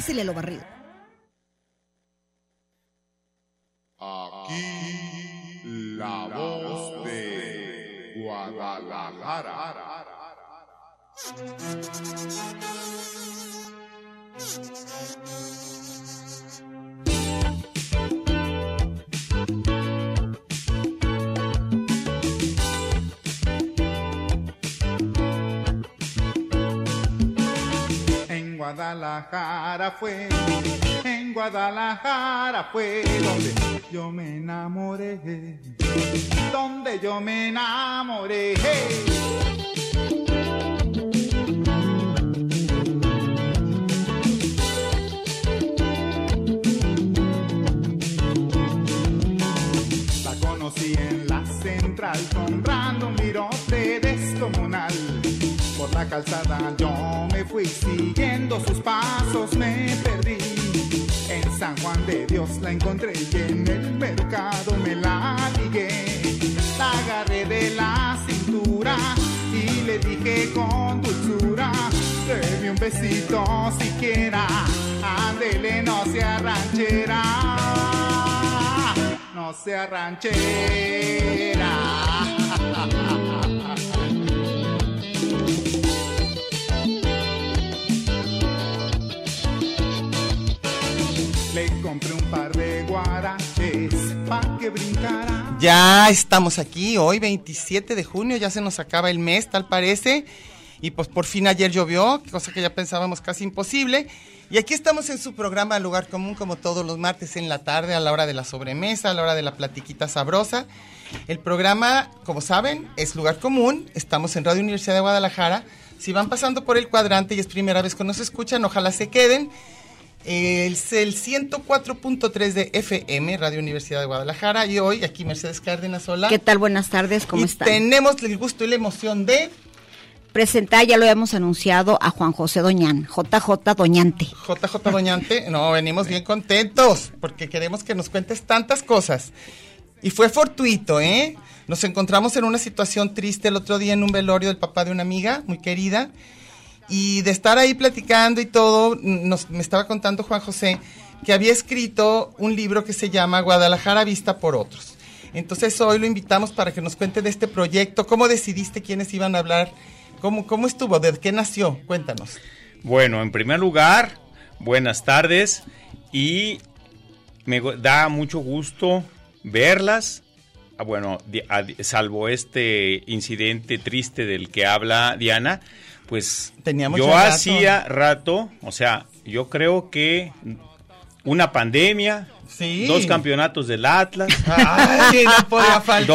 Pásele lo barrido. Aquí la voz de Guadalajara. Guadalajara fue, en Guadalajara fue donde yo me enamoré, donde yo me enamoré. La conocí en la central comprando un virote descomunal. Por la calzada yo fui siguiendo sus pasos, me perdí. En San Juan de Dios la encontré y en el mercado me la ligué. La agarré de la cintura y le dije con dulzura, deme un besito siquiera, ándele no sea ranchera, no sea ranchera. Ya estamos aquí, hoy 27 de junio, ya se nos acaba el mes, tal parece. Y pues por fin ayer llovió, cosa que ya pensábamos casi imposible. Y aquí estamos en su programa Lugar Común, como todos los martes en la tarde, a la hora de la sobremesa, a la hora de la platiquita sabrosa. El programa, como saben, es Lugar Común. Estamos en Radio Universidad de Guadalajara. Si van pasando por el cuadrante y es primera vez que nos escuchan, ojalá se queden. Es el 104.3 de FM, Radio Universidad de Guadalajara. Y hoy aquí Mercedes Cárdenas, hola. ¿Qué tal? Buenas tardes, ¿cómo y están? tenemos el gusto y la emoción de Presentar, ya lo habíamos anunciado, a Juan José Doñán, JJ Doñante. JJ Doñante. No, venimos bien contentos porque queremos que nos cuentes tantas cosas. Y fue fortuito, ¿eh? Nos encontramos en una situación triste el otro día en un velorio del papá de una amiga muy querida. Y de estar ahí platicando y todo, nos, me estaba contando Juan José que había escrito un libro que se llama Guadalajara Vista por Otros. Entonces hoy lo invitamos para que nos cuente de este proyecto, cómo decidiste quiénes iban a hablar, cómo, cómo estuvo, de qué nació, cuéntanos. Bueno, en primer lugar, buenas tardes y me da mucho gusto verlas. Ah, Bueno, di- a- salvo este incidente triste del que habla Diana, pues Teníamos yo rato. hacía rato, o sea, yo creo que una pandemia, Sí. dos campeonatos del Atlas, Ay, no podía faltar.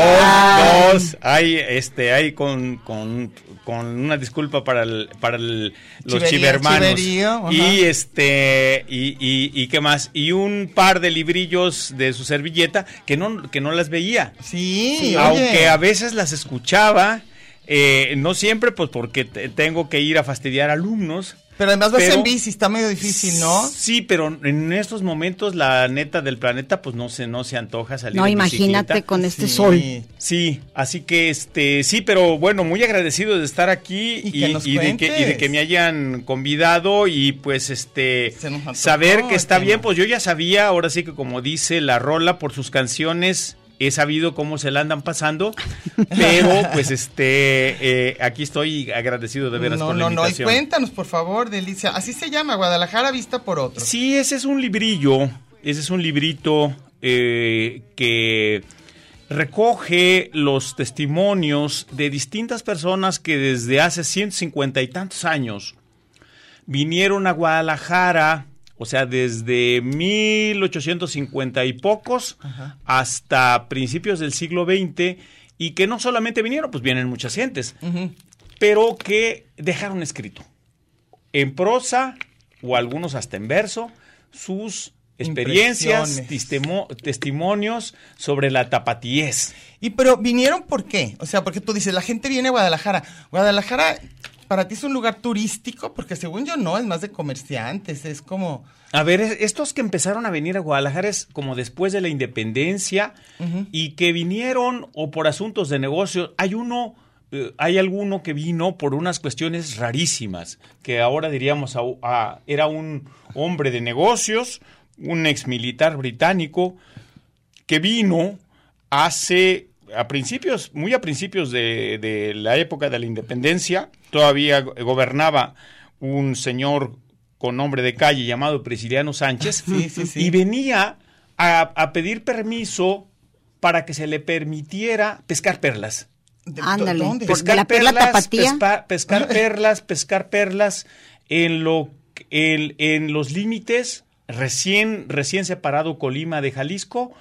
Dos, dos, hay, este, hay con, con, con una disculpa para el, para el- los chivermanos. chiverío, y este, y, y, y qué más, y un par de librillos de su servilleta que no, que no las veía. Sí, oye. Aunque a veces las escuchaba, eh, no siempre, pues porque te- tengo que ir a fastidiar alumnos. Pero además vas pero- en bici, está medio difícil, ¿no? Sí, pero en estos momentos la neta del planeta pues no se no se antoja salir No, en imagínate bicicleta. con este Sí. sol. Sí, así que este sí, pero bueno, muy agradecido de estar aquí Y y, que nos y de que, y de que me hayan convidado y pues este saber que está bien, pues yo ya sabía, ahora sí que como dice la rola por sus canciones he sabido cómo se la andan pasando, pero pues este eh, aquí estoy agradecido de veras no, por no, la no, y invitación. cuéntanos, por favor, Delicia. Así se llama, Guadalajara Vista por Otros. Sí, ese es un librillo, ese es un librito eh, que recoge los testimonios de distintas personas que desde hace 150 y tantos años vinieron a Guadalajara, o sea, desde 1850 y pocos hasta principios del siglo XX, y que no solamente vinieron, pues vienen muchas gentes, pero que dejaron escrito en prosa o algunos hasta en verso sus experiencias, testimonios sobre la tapatíez. Y pero vinieron por qué? O sea, porque tú dices, la gente viene a Guadalajara. Guadalajara para ti es un lugar turístico, porque según yo no, es más de comerciantes, es como A ver, es- estos que empezaron a venir a Guadalajara es como después de la independencia y que vinieron o por asuntos de negocio. Hay uno, eh, hay alguno que vino por unas cuestiones rarísimas, que ahora diríamos a- a- era un hombre de negocios, un ex militar británico que vino hace a principios, muy a principios de, de la época de la independencia, todavía go- gobernaba un señor con nombre de calle llamado Prisciliano Sánchez, Sí, sí, sí. y venía a, a pedir permiso para que se le permitiera pescar perlas. ¿de- Ándale, de la perla tapatía. pespa- pescar perlas, pescar perlas en lo en, en los límites recién recién separado Colima de Jalisco,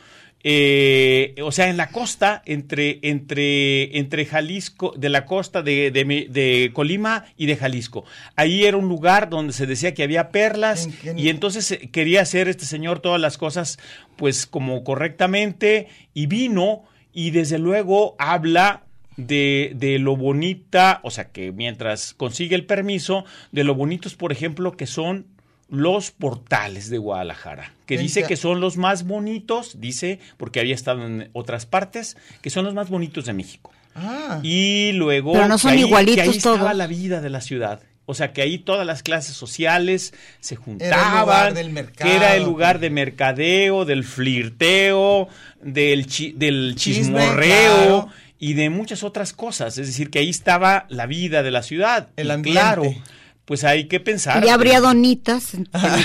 eh, o sea, en la costa entre entre entre Jalisco de la costa de, de de Colima y de Jalisco. Ahí era un lugar donde se decía que había perlas y entonces eh, quería hacer este señor todas las cosas pues como correctamente y vino y desde luego habla de, de lo bonita, o sea que mientras consigue el permiso, de lo bonitos, por ejemplo, que son los portales de Guadalajara, que dice que son los más bonitos, dice, porque había estado en otras partes, que son los más bonitos de México. Ah, Y luego Pero no que son ahí- igualitos que ahí estaba la vida de la ciudad. O sea, que ahí todas las clases sociales se lugar juntaban, del mercado. que era el lugar de mercadeo, del flirteo, del, chi- del Chisme, chismorreo claro. y de muchas otras cosas. Es decir, que ahí estaba la vida de la ciudad. El Y ambiente. Claro, pues hay que pensar. Y habría donitas.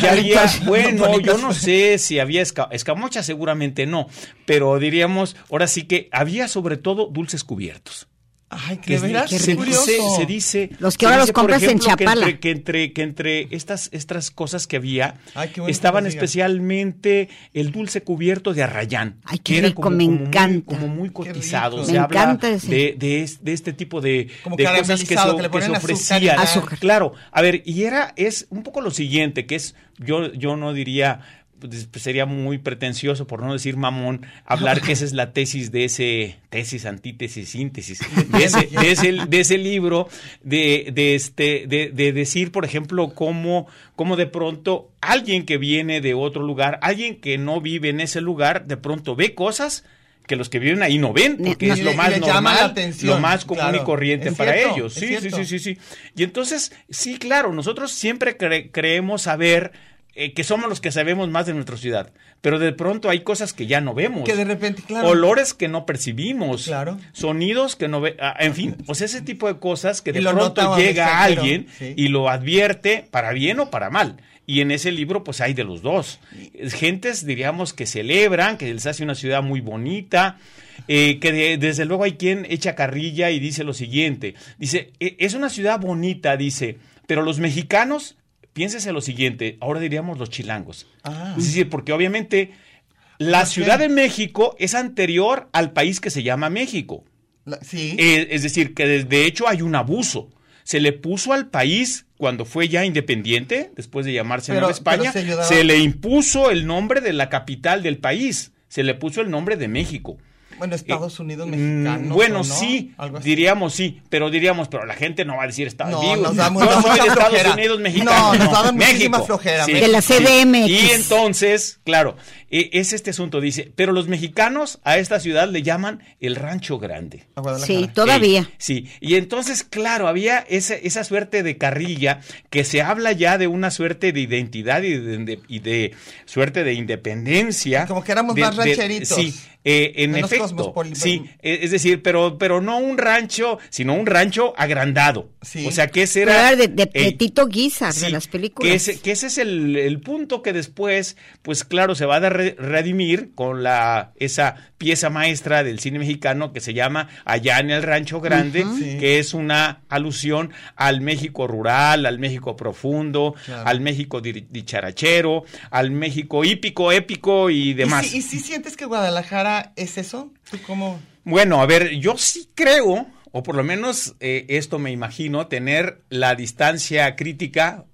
Ya había- bueno, yo no sé si había esca- escamocha, seguramente no, pero diríamos, ahora sí que había sobre todo dulces cubiertos. Ay, Que que es- veras, qué qué se, curioso. dice, se dice- Los que ahora los dice, compras en ejemplo, que Chapala. entre- Que entre, que entre estas, estas cosas que había Ay, qué bueno que estaban especialmente el dulce cubierto de arrayán. Ay, qué que era rico, como- me como muy- encanta. como muy cotizado. Se Me habla encanta ese. de, de, es- de este tipo de, Como de cosas que se, que que ofrecían. Azúcar. Claro, a ver, y era, es un poco lo siguiente, que es, yo, yo no diría, sería muy pretencioso, por no decir mamón, hablar que esa es la tesis de ese, tesis, antítesis, síntesis, de ese, de ese, de ese libro, de, de este, de, de decir, por ejemplo, cómo, cómo de pronto alguien que viene de otro lugar, alguien que no vive en ese lugar, de pronto ve cosas que los que viven ahí no ven, porque es lo más normal, atención, lo más común y corriente para cierto, ellos. Sí, sí, sí, sí, sí. Y entonces, sí, claro, nosotros siempre cre- creemos saber eh, que somos los que sabemos más de nuestra ciudad, pero de pronto hay cosas que ya no vemos. Que de repente, claro. Olores que no percibimos. Claro. Sonidos que no ve, ah, en fin, o sea, ese tipo de cosas que de pronto llega extranjero, alguien sí. y lo advierte para bien o para mal. Y en ese libro, pues hay de los dos. Gentes, diríamos, que celebran, que les hace una ciudad muy bonita, eh, que de- desde luego hay quien echa carrilla y dice lo siguiente. Dice, "E- es una ciudad bonita, dice, pero los mexicanos, piénsese lo siguiente, ahora diríamos los chilangos. Ah. Es decir, porque obviamente la. Ciudad de México es anterior al país que se llama México. La- sí. Eh, es decir, que de, de hecho hay un abuso. Se le puso al país cuando fue ya independiente, después de llamarse Pero- Nueva España, se le impuso el nombre de la capital del país. Se le puso el nombre de México. Bueno, Estados Unidos Mm, mexicanos. Bueno, ¿o no? sí, diríamos sí, pero diríamos, pero la gente no va a decir Estados No, Unidos. nos da mu- Yo nos da soy mucha de Estados flojera. Unidos mexicano. No, nos da muchísima México. flojera, Sí. De la sí. CDMX. Y entonces, claro, eh, es este asunto, dice, pero los mexicanos a esta ciudad le llaman el Rancho Grande. A. Sí, todavía. Eh, sí, y entonces, claro, había esa, esa suerte de carrilla que se habla ya de una suerte de identidad y de, de- y de suerte de independencia. Como que éramos De- más de- rancheritos. sí, eh, en Menos efecto. Sí, eh, es decir, pero, pero no un rancho, sino un rancho agrandado. Sí. O sea, que ese era... de, de, de eh, Tito Guizar, Sí, de las películas. Que ese, que ese es el, el punto que después, pues claro, se va de re- redimir con la esa pieza maestra del cine mexicano que se llama Allá en el Rancho Grande, Sí. que es una alusión al México rural, al México profundo, Claro. al México di- dicharachero, al México hípico, épico y demás. ¿Y si, y si sientes que Guadalajara es eso? ¿Tú cómo? Bueno, a ver, yo sí creo, o por lo menos eh, esto me imagino, tener la distancia crítica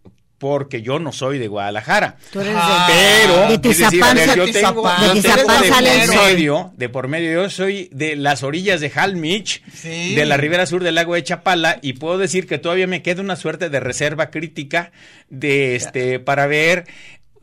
porque yo no soy de Guadalajara. Tú eres Ah, Pero, de es decir, a ver, yo tengo, yo De tengo de por medio, de por medio, yo soy de las orillas de Jalmich, Sí. de la ribera sur del lago de Chapala, y puedo decir que todavía me queda una suerte de reserva crítica de este para ver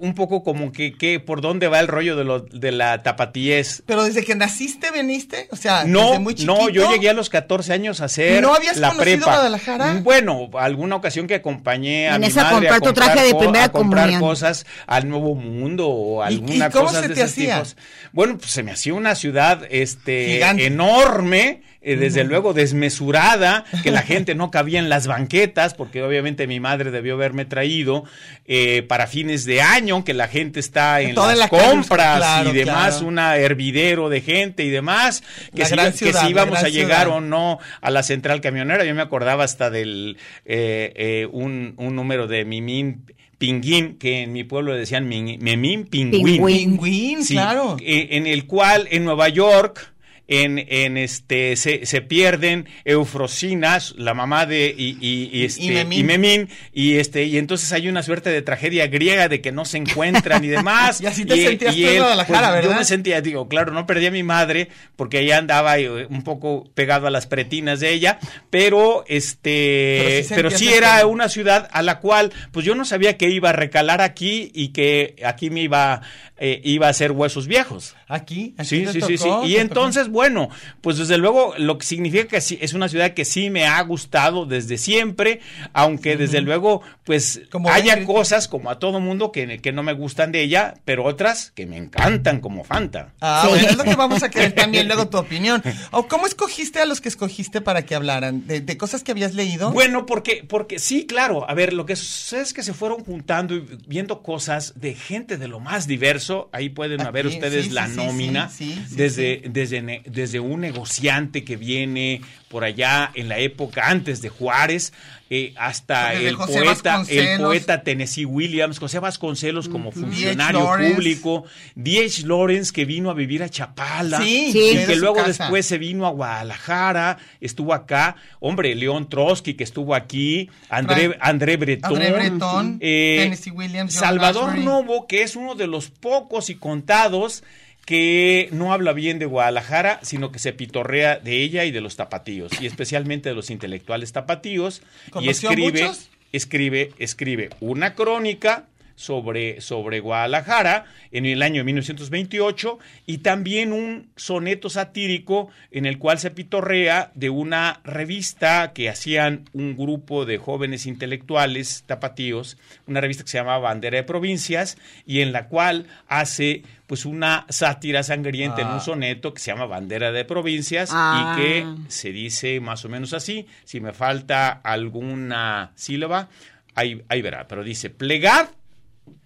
un poco como que, que por dónde va el rollo de lo de la tapatíez. Pero desde que naciste veniste, o sea, No, desde muy chiquito. no, yo llegué a los 14 años a hacer ¿No habías la conocido prepa. Guadalajara? Bueno, alguna ocasión que acompañé a En mi esa madre comprar a tu traje de primera a comprar comunión. cosas al Nuevo Mundo o ¿Y- alguna y cómo cosa se de te esos hacía? tipos. Bueno, pues se me hacía una ciudad este Gigante. enorme, eh, desde luego desmesurada, que la gente no cabía en las banquetas, porque obviamente mi madre debió haberme traído eh, para fines de año, que la gente está en Toda las la calle, compras claro, y demás, claro. una hervidero de gente y demás, que, si, que ciudad, si íbamos a llegar ciudad. o no a la central camionera. Yo me acordaba hasta del eh, eh, un, un número de Mimín Pinguín, que en mi pueblo decían Memín Pingüín. Pingüín. Pingüín, Sí, claro. eh, en el cual en Nueva York en, en este se, se pierden Eufrosinas, la mamá de y, y- y este, Y Memín. y Memín, y este y entonces hay una suerte de tragedia griega de que no se encuentran y demás. Y así te sentías tú en Guadalajara, Yo ¿verdad? me sentía, digo, claro, no perdí a mi madre porque ella andaba eh, un poco pegado a las pretinas de ella, pero este, Pero pero sí era una ciudad a la cual, pues yo no sabía que iba a recalar aquí y que aquí me iba, eh, iba a hacer huesos viejos. Aquí, aquí Sí, sí, sí, sí. Y entonces, bueno, pues desde luego lo que significa que sí, es una ciudad que sí me ha gustado desde siempre, aunque desde luego, pues Como haya ven- cosas como a todo mundo que, que no me gustan de ella, pero otras que me encantan como Fanta. Ah, Sí. bueno, es lo que vamos a querer también luego tu opinión. ¿O cómo escogiste a los que escogiste para que hablaran? ¿De, de cosas que habías leído? Bueno, porque, porque sí, claro. A ver, lo que sucede es que se fueron juntando y viendo cosas de gente de lo más diverso. Ahí pueden Aquí, ver ustedes sí, la sí, nómina. sí, desde. Desde, desde un negociante que viene por allá en la época antes de Juárez, eh, hasta el poeta, el poeta Tennessee Williams, José Vasconcelos como funcionario público, D.H. Lawrence que vino a vivir a Chapala Sí, y que luego después se vino a Guadalajara, estuvo acá, hombre, León Trotsky que estuvo aquí, André, André Breton, André Breton, eh, Tennessee Williams, Salvador. Novo, que es uno de los pocos y contados que no habla bien de Guadalajara, sino que se pitorrea de ella y de los tapatíos, y especialmente de los intelectuales tapatíos, y ¿Conoció a escribe, escribe, escribe una crónica sobre, sobre Guadalajara en el año 1928 y también un soneto satírico en el cual se pitorrea de una revista que hacían un grupo de jóvenes intelectuales tapatíos, una revista que se llamaba Bandera de Provincias y en la cual hace pues una sátira sangrienta en Ah. un soneto que se llama Bandera de Provincias Ah. y que se dice más o menos así, si me falta alguna sílaba, ahí, ahí verá, pero dice, plegad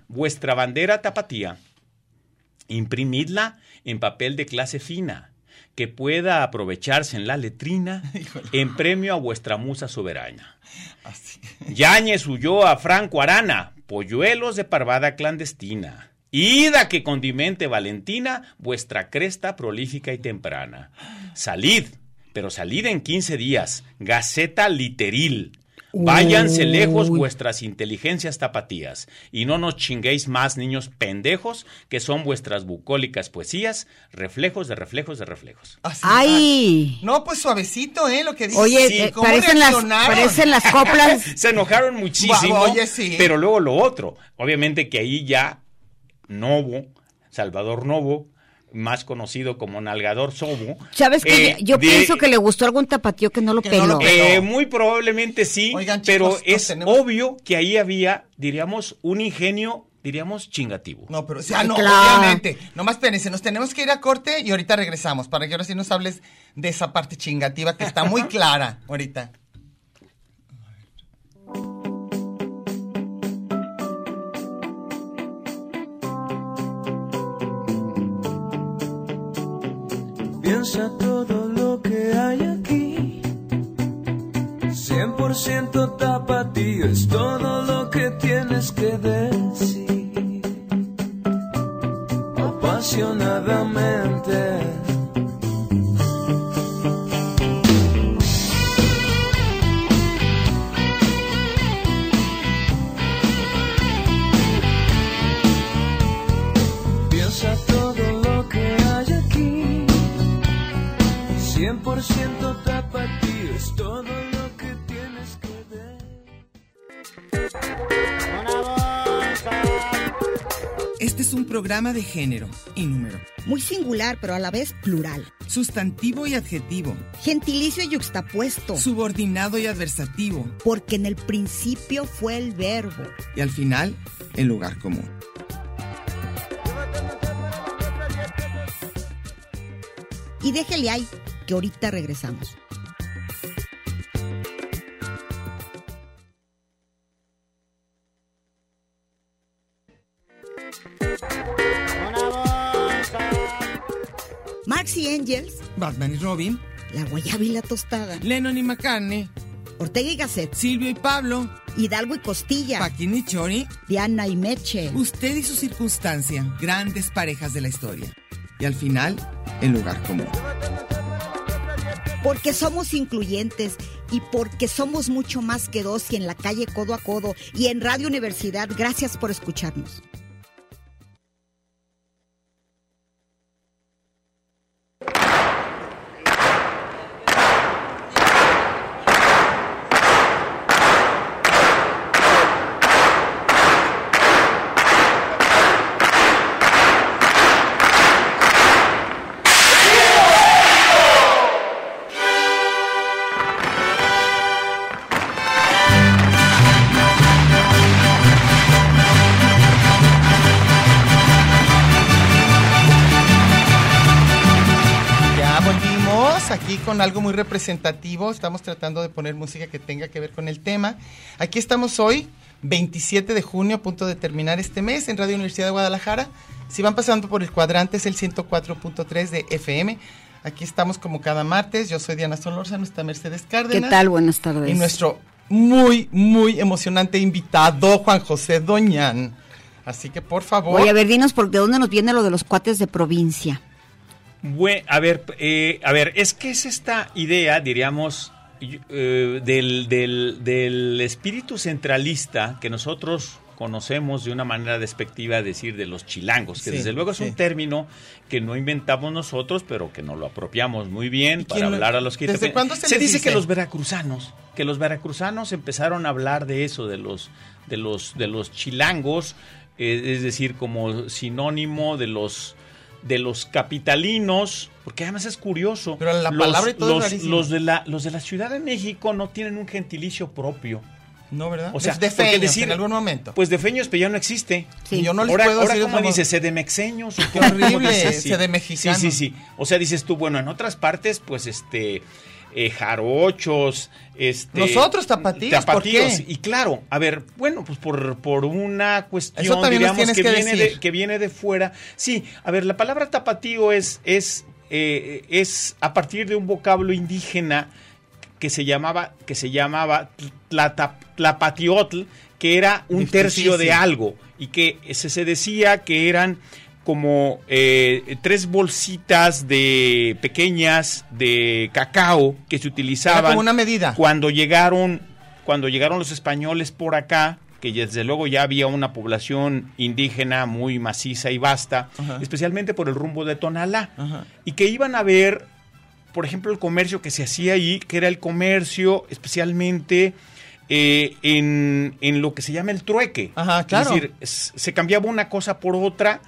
vuestra bandera tapatía, imprimidla en papel de clase fina, que pueda aprovecharse en la letrina en premio a vuestra musa soberana. Yáñez huyó a Franco Arana, polluelos de parvada clandestina. Ida que condimente Valentina vuestra cresta prolífica y temprana. Salid, pero salid en 15 días, Gaceta Literil. Váyanse lejos vuestras inteligencias tapatías y no nos chinguéis más niños pendejos que son vuestras bucólicas poesías, reflejos de reflejos de reflejos. Así, ¡Ay! ah. No, pues suavecito, ¿eh? Lo que dices. Oye, Sí, eh, ¿cómo parecen, las, reaccionaron? parecen las coplas. Se enojaron muchísimo. Oye, sí. Pero luego lo otro. Obviamente que ahí ya Novo, Salvador Novo, más conocido como Nalgador Sobo. ¿Sabes qué? eh, Yo de- pienso que le gustó algún tapatío que no lo Que no lo peló. eh, muy probablemente sí, Oigan, chicos, pero es tenemos- obvio que ahí había, diríamos, un ingenio, diríamos, chingativo. No, pero, o sea, no, Claro. obviamente. Nomás espérense, nos tenemos que ir a corte y ahorita regresamos para que ahora sí nos hables de esa parte chingativa que está muy clara ahorita. Piensa todo lo que hay aquí. 100% tapatío es todo lo que tienes que decir. Apasionadamente. 100% tapatío es todo lo que tienes que ver. Este es un programa de género y número, Muy singular, pero a la vez plural. sustantivo y adjetivo, Gentilicio y yuxtapuesto. subordinado y adversativo, Porque en el principio fue el verbo. y al final, el lugar común. Y déjele ahí, que ahorita regresamos. Marx y Engels, Batman y Robin, La Guayaba y la Tostada, Lennon y McCartney, Ortega y Gasset, Silvio y Pablo, Hidalgo y Costilla, Paquín y Chori, Diana y Meche. usted y su circunstancia, grandes parejas de la historia. Y al final, el lugar común. Porque somos incluyentes y porque somos mucho más que dos y en la calle codo a codo y en Radio Universidad. Gracias por escucharnos. Con algo muy representativo. Estamos tratando de poner música que tenga que ver con el tema. Aquí estamos hoy, 27 de junio, a punto de terminar este mes en Radio Universidad de Guadalajara. Si van pasando por el cuadrante es el 104.3 de FM. Aquí estamos como cada martes. Yo soy Diana Solorza, nuestra Mercedes ¿Qué Cárdenas. tal? Buenas tardes. Y nuestro muy, muy emocionante invitado, Juan José Doñán. Así que por favor. Oye, a ver, dinos, ¿por de dónde nos viene lo de los cuates de provincia? A ver, eh, a ver, es que es esta idea, diríamos, eh, del, del- del espíritu centralista que nosotros conocemos de una manera despectiva decir de los chilangos, que Sí, desde luego es sí. un término que no inventamos nosotros, pero que nos lo apropiamos muy bien ¿Y para lo- hablar a los que desde cuándo se dice, dice? que los veracruzanos, que los veracruzanos empezaron a hablar de eso, de los de los de los chilangos, eh, es decir, como sinónimo de los de los capitalinos, porque además es curioso. Pero la los, palabra y todo los, los de la los de la Ciudad de México no tienen un gentilicio propio. No, ¿verdad? O sea, Es de feños decir- en algún momento. Pues de feños, pero ya no existe. Y yo no les ahora, puedo ahora decir ¿cómo como- dice? ¿Sedemexeños? Qué horrible? Sí. Sí, sí, sí. O sea, dices tú, bueno, en otras partes, pues, este, eh, jarochos, este... Nosotros, tapatíos, ¿por qué? Y claro, a ver, bueno, pues por, por una cuestión, tienes que, que viene de, que viene de fuera. Sí, a ver, la palabra tapatío es, es, eh, es a partir de un vocablo indígena que se llamaba, que se llamaba tlapatiotl, que era un tercio de algo y que se, se decía que eran como eh, tres bolsitas de pequeñas de cacao que se utilizaban Era como una medida. cuando llegaron cuando llegaron los españoles por acá que desde luego ya había una población indígena muy maciza y vasta, Ajá. especialmente por el rumbo de Tonalá, Ajá. y que iban a ver, por ejemplo, el comercio que se hacía ahí, que era el comercio especialmente eh, en, en lo que se llama el trueque. Ajá, claro. Es decir, se cambiaba una cosa por otra,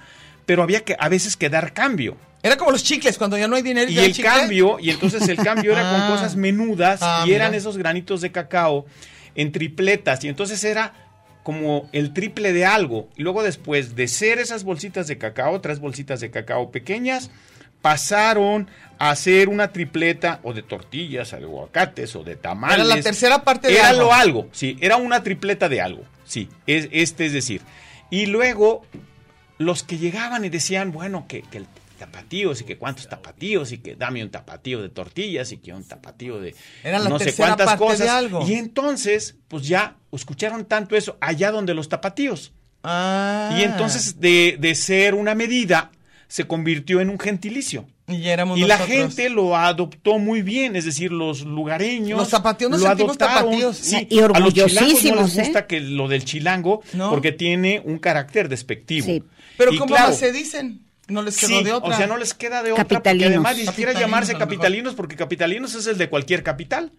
pero había que a veces que dar cambio. Era como los chicles, cuando ya no hay dinero. Y ya el chicle. cambio, y entonces el cambio era con Ah. cosas menudas Ah, y eran mira. esos granitos de cacao en tripletas. Y entonces era como el triple de algo. Y luego después de ser esas bolsitas de cacao, tres bolsitas de cacao pequeñas, pasaron a hacer una tripleta o de tortillas, o de aguacates o de tamales. Era la tercera parte de Era algo. lo algo, sí, era una tripleta de algo, sí, es, este es decir. Y luego los que llegaban y decían, bueno, que, que el tapatíos y que cuántos tapatíos y que dame un tapatío de tortillas y que un tapatío de Era la no sé cuántas parte de cosas. algo. Y entonces, pues ya escucharon tanto eso allá donde los tapatíos. Ah. Y entonces de, de ser una medida se convirtió en un gentilicio. Y ya éramos Y la gente lo adoptó muy bien, es decir, los lugareños. Los tapatíos nos lo adoptaron. tapatíos. Sí, Y a los chilangos no orgullosísimos, les ¿eh? gusta que lo del chilango No. porque tiene un carácter despectivo. Sí. Pero Y como claro, más se dicen, no les quedó sí, de otra. o sea, no les queda de otra porque Capitalinos. además ni siquiera Capitalinos, llamarse capitalinos porque capitalinos es el de cualquier capital.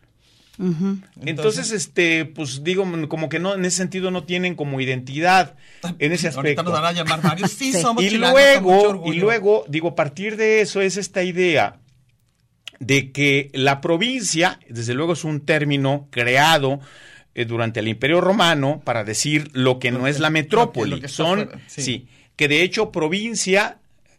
Entonces, este, pues digo, como que no, en ese sentido no tienen como identidad en ese Ahorita aspecto. nos van a llamar varios. Sí, Sí. somos y luego, y luego, digo, a partir de eso es esta idea de que la provincia, desde luego es un término creado eh, durante el Imperio Romano para decir lo que no es la metrópoli. Son, sí, que de hecho provincia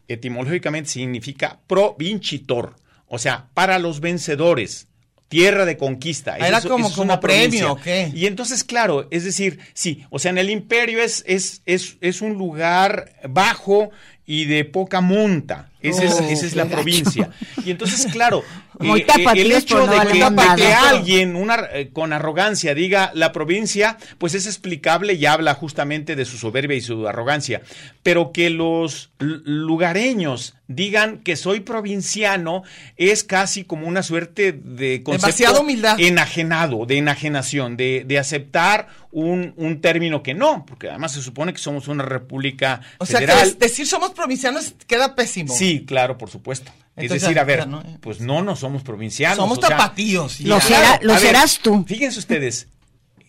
etimológicamente significa provincitor, o sea, para los vencedores. Tierra de conquista. Ah, era Eso- como- eso es como una premio. Y entonces, claro, es decir, sí, o sea, en el imperio es, es, es, es un lugar bajo y de poca monta. Esa, es, esa es la provincia. Y entonces, claro, eh, el hecho de que, de alguien una, eh, con arrogancia diga la provincia, pues es explicable y habla justamente de su soberbia y su arrogancia. Pero que los lugareños digan que soy provinciano es casi como una suerte de concepto Demasiada humildad. enajenado, de enajenación, de, de aceptar un, un término que no, porque además se supone que somos una república O sea, que federal. des- decir somos provincianos queda pésimo. Sí, claro, por supuesto. Entonces, es decir, a ver, no, pues no, no somos provincianos. Somos o sea, tapatíos. Lo ya. será- lo a ver, serás tú. Fíjense ustedes,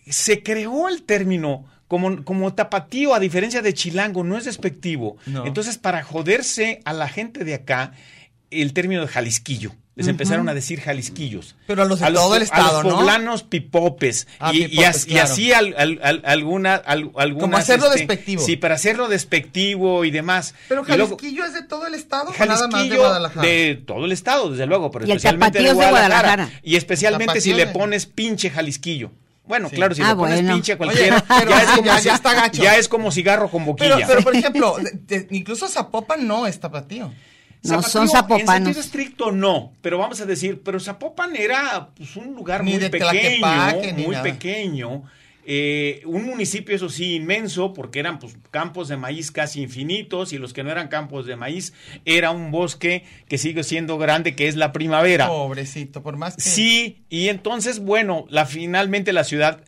se creó el término como, como tapatío, a diferencia de chilango, no es despectivo. No. Entonces, para joderse a la gente de acá, el término de jalisquillo. Les empezaron a decir jalisquillos. Pero a los de a todo el estado, a los ¿no? poblanos pipopes. Ah, y, y pipopes, y claro. así al- al- al- alguna, al- algunas... Como hacerlo este, despectivo. Sí, para hacerlo despectivo y demás. Pero luego- Jalisquillo es de todo el estado o nada más de Jalisquillo Guadalajara. de todo el estado, desde luego, pero Y el especialmente de Guadalajara. Y especialmente si le pones pinche Jalisquillo. Bueno, Sí. claro, si Ah, le pones bueno. pinche a cualquiera, Oye, pero ya, es como ya- si- ya está gacho. ya es como cigarro con boquilla. Pero, pero por ejemplo, de- de- incluso Zapopan no es tapatío. No, son En zapopanos. sentido estricto, no. Pero vamos a decir, pero Zapopan era pues, un lugar Ni muy de pequeño, muy nada. pequeño. eh, un municipio, eso sí, inmenso, porque eran pues, campos de maíz casi infinitos, y los que no eran campos de maíz, era un bosque que sigue siendo grande, que es la primavera. Pobrecito, por más que... Sí, y entonces, bueno, la, finalmente la ciudad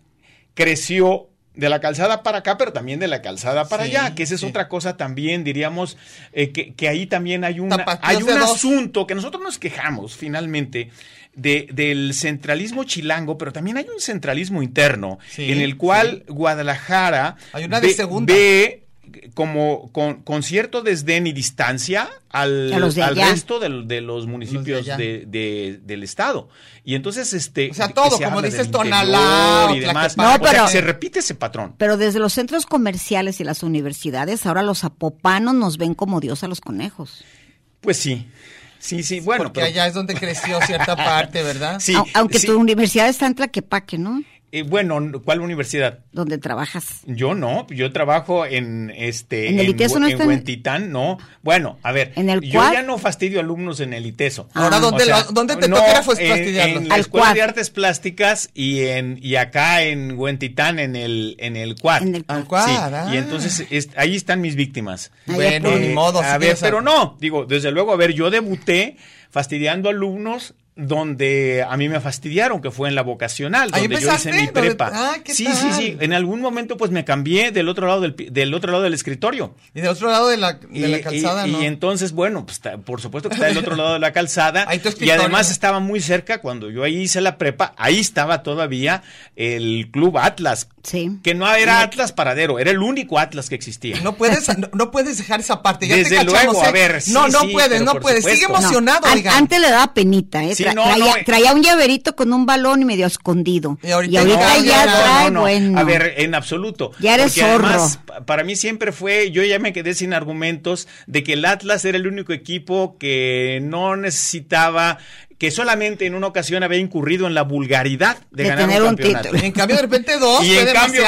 creció de la calzada para acá, pero también de la calzada para Sí, allá, que esa es sí. otra cosa también, diríamos, eh, que, que ahí también hay, una, hay un asunto que nosotros nos quejamos finalmente de, del centralismo chilango, pero también hay un centralismo interno, Sí, en el cual Guadalajara Hay una de ve- segunda. ve como con, con cierto desdén y distancia al, de resto de, los municipios de, de- del estado. Y entonces, este. O sea, todo, se como dices, Tonalá, y demás. No, pero- O sea, se repite ese patrón. Pero desde los centros comerciales y las universidades, ahora los zapopanos nos ven como Dios a los conejos. Pues sí. Sí, sí, bueno. Porque pero- allá es donde creció cierta parte, ¿verdad? Sí, Au- Aunque sí. tu universidad está en Tlaquepaque, ¿no? Eh, bueno, ¿cuál universidad? Donde trabajas. Yo no, yo trabajo en este ¿En el ITESO Hue- no en está en- Huentitán, no. Bueno, a ver, ¿En el yo ya no fastidio alumnos en el ITESO. Ahora, Ah. ¿dónde, lo- dónde te no, toca pues, en- fastidiarlos? En la Al Escuela Cuad. de Artes Plásticas y en y acá en Huentitán en el en el Cuad. En el Al Cuad. Sí, ah. y entonces es- ahí están mis víctimas. Bueno, ni modo. a si ver, pero a- no, digo, desde luego, a ver, yo debuté fastidiando alumnos donde a mí me fastidiaron, que fue en la vocacional, ¿Ahí donde yo hice mi ¿Donde- prepa. Ah, ¿qué sí, sí, tal? sí. En algún momento, pues me cambié del otro lado del, del otro lado del escritorio. Y del otro lado de la, de la Y- calzada, y, ¿no? y entonces, bueno, pues por supuesto que está del otro lado de la calzada. Y además estaba muy cerca cuando yo ahí hice la prepa, ahí estaba todavía el Club Atlas, Sí. que no era Atlas Paradero, era el único Atlas que existía. No puedes, no, no puedes dejar esa parte. Ya Desde te cachamos, luego, a ¿eh? ver, sí, no, no sí, puedes, no puedes. Sigue supuesto. No, emocionado, oigan. antes le daba penita, ¿eh? Sí, Tra- no, traía, no, eh. traía un llaverito con un balón y medio escondido. Y Y ahorita no, ya ya no, trae, no, no. bueno. A ver, en absoluto. Ya eres Porque además, zorro. pa- para mí siempre fue, yo ya me quedé sin argumentos de que el Atlas era el único equipo que no necesitaba que solamente en una ocasión había incurrido en la vulgaridad de, De ganar tener un un campeonato. título. En cambio, de repente dos. Y fue en cambio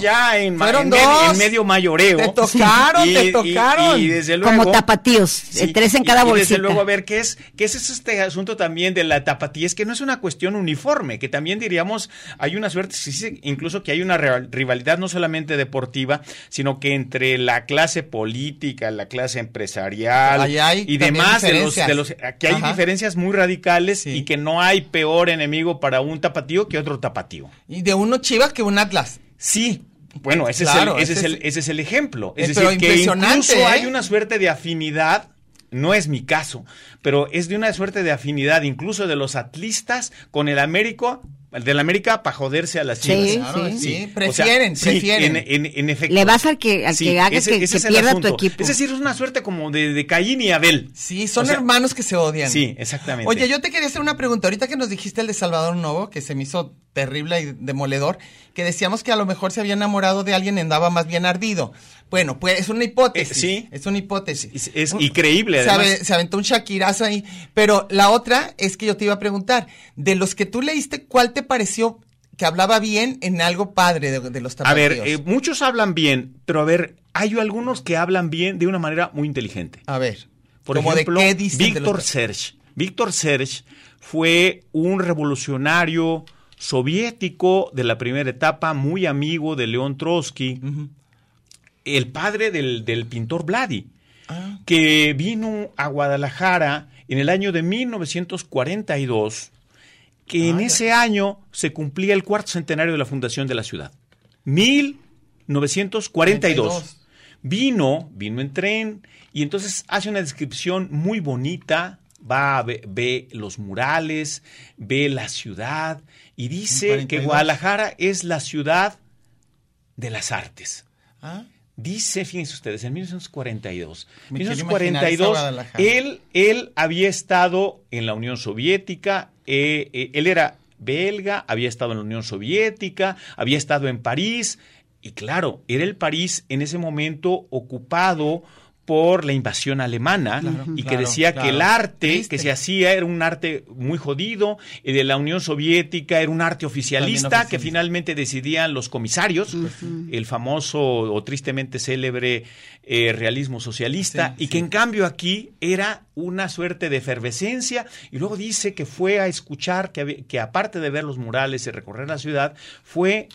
ya en, Fueron en medio, dos. en medio mayoreo. Te tocaron, te Y- y- tocaron. Y, desde luego, Como tapatíos, Sí, eh, tres en y- cada y, bolsita. desde luego, a ver, ¿qué es, qué es este asunto también de la tapatía? Es que no es una cuestión uniforme, que también diríamos, hay una suerte, incluso que hay una rivalidad no solamente deportiva, sino que entre la clase política, la clase empresarial Ahí hay y demás, de los, de los, que hay Ajá. diferencias muy radicales Sí. y que no hay peor enemigo para un tapatío que otro tapatío. Y de uno Chivas que un Atlas. Sí. Bueno, ese, Claro, es, el, ese, ese es el, ese es el ejemplo. Es Eh, decir, que incluso ¿eh? hay una suerte de afinidad, no es mi caso, pero es de una suerte de afinidad incluso de los atlistas con el Américo, del América para joderse a las Sí, chivas. Claro, sí. sí, O sea, prefieren, sí, prefieren. En, en- en efecto. Le vas al que- al que haga que- que pierda tu equipo. Es decir, es una suerte como de, de Caín y Abel. Sí, son O sea, hermanos que se odian. Sí, exactamente. Oye, yo te quería hacer una pregunta. Ahorita que nos dijiste el de Salvador Novo, que se me hizo terrible y demoledor, que decíamos que a lo mejor se había enamorado de alguien y andaba más bien ardido. Bueno, pues es una hipótesis. Eh, sí. Es una hipótesis. Es- es increíble, Se, además. se aventó un Shakirazo ahí. Pero la otra es que yo te iba a preguntar, de los que tú leíste, ¿cuál te pareció que hablaba bien en algo padre de, de los A tapatíos? ver, eh, muchos hablan bien, pero a ver, hay algunos que hablan bien de una manera muy inteligente. a ver. Por ¿cómo ejemplo, de qué Víctor Serge. Víctor Serge fue un revolucionario soviético de la primera etapa, muy amigo de León Trotsky, el padre del, del pintor Vladi, Ah. que vino a Guadalajara en el año de 1942, que en Ah, ya. ese año se cumplía el cuarto centenario de la fundación de la ciudad. 1942. 42. Vino, vino en tren y entonces hace una descripción muy bonita, va, a ve, ve los murales, ve la ciudad y dice que 42. Guadalajara es la ciudad de las artes. Ah, Dice, fíjense ustedes, en 1942. Me quiero imaginar esa 1942, Guadalajara. él, él había estado en la Unión Soviética, eh, eh, él era belga, había estado en la Unión Soviética, había estado en París, y claro, era el París en ese momento ocupado por la invasión alemana Claro, y que claro, decía que el arte Triste. que se hacía era un arte muy jodido, el de la Unión Soviética era un arte oficialista, oficialista. que finalmente decidían los comisarios, el famoso o tristemente célebre eh, realismo socialista, Sí, y que en cambio aquí era una suerte de efervescencia, y luego dice que fue a escuchar, que, que aparte de ver los murales y recorrer la ciudad, fue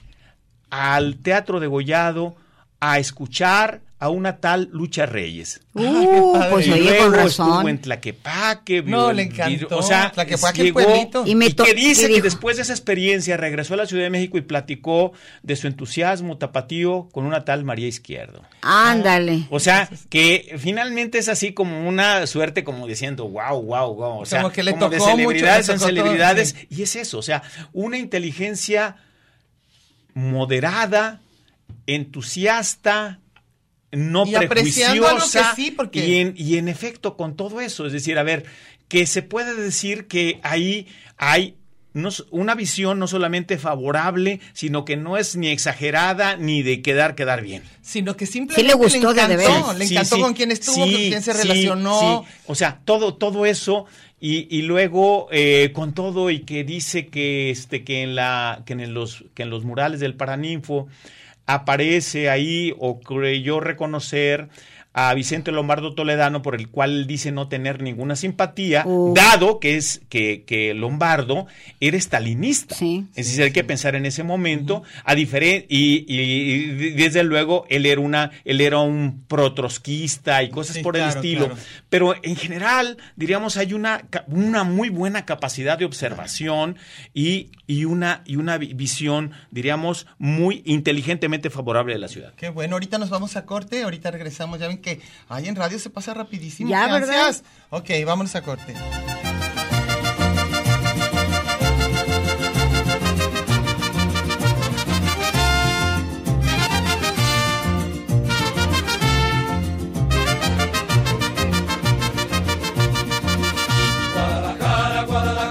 al Teatro de Gollado a escuchar a una tal Lucha Reyes. Uh, pues y oye, con estuvo razón. en Tlaquepaque. vio No, le encantó. O sea, Tlaquepaque, llegó pueblito. Y y, me to- que dice y que después de esa experiencia regresó a la Ciudad de México y platicó de su entusiasmo tapatío con una tal María Izquierdo. Ándale. O sea, que finalmente es así como una suerte como diciendo, wow, wow, wow. O sea, Como que le de tocó mucho, celebridades le en todo, celebridades. sí. Y es eso, o sea, una inteligencia moderada, entusiasta, no Y prejuiciosa. sí, porque- y, en, y en efecto, con todo eso, es decir, a ver, que se puede decir que ahí hay no una visión no solamente favorable, sino que no es ni exagerada ni de quedar quedar bien. Sino que simplemente Sí le gustó de encantó, veras. le Sí, encantó sí, con quién estuvo, sí, con quién se sí, relacionó. sí. O sea, todo, todo eso y, y luego eh, con todo y que dice que este que en la que en los que en los murales del Paraninfo aparece ahí o creyó reconocer a Vicente Lombardo Toledano por el cual él dice no tener ninguna simpatía, Uh. dado que es que, que Lombardo era estalinista. Sí. Es decir, hay que pensar en ese momento, a diferen y, y- y desde luego él era una, él era un protrosquista y cosas Sí, por el estilo. claro. Pero en general, diríamos, hay una, una muy buena capacidad de observación y, y una, y una vi- visión, diríamos, muy inteligentemente favorable de la ciudad. Qué bueno, ahorita nos vamos a corte, ahorita regresamos. Ya que ahí en radio se pasa rapidísimo. Ya, ¿qué ¿verdad? ansias? Ok, vámonos a corte. Guadalajara, Guadalajara,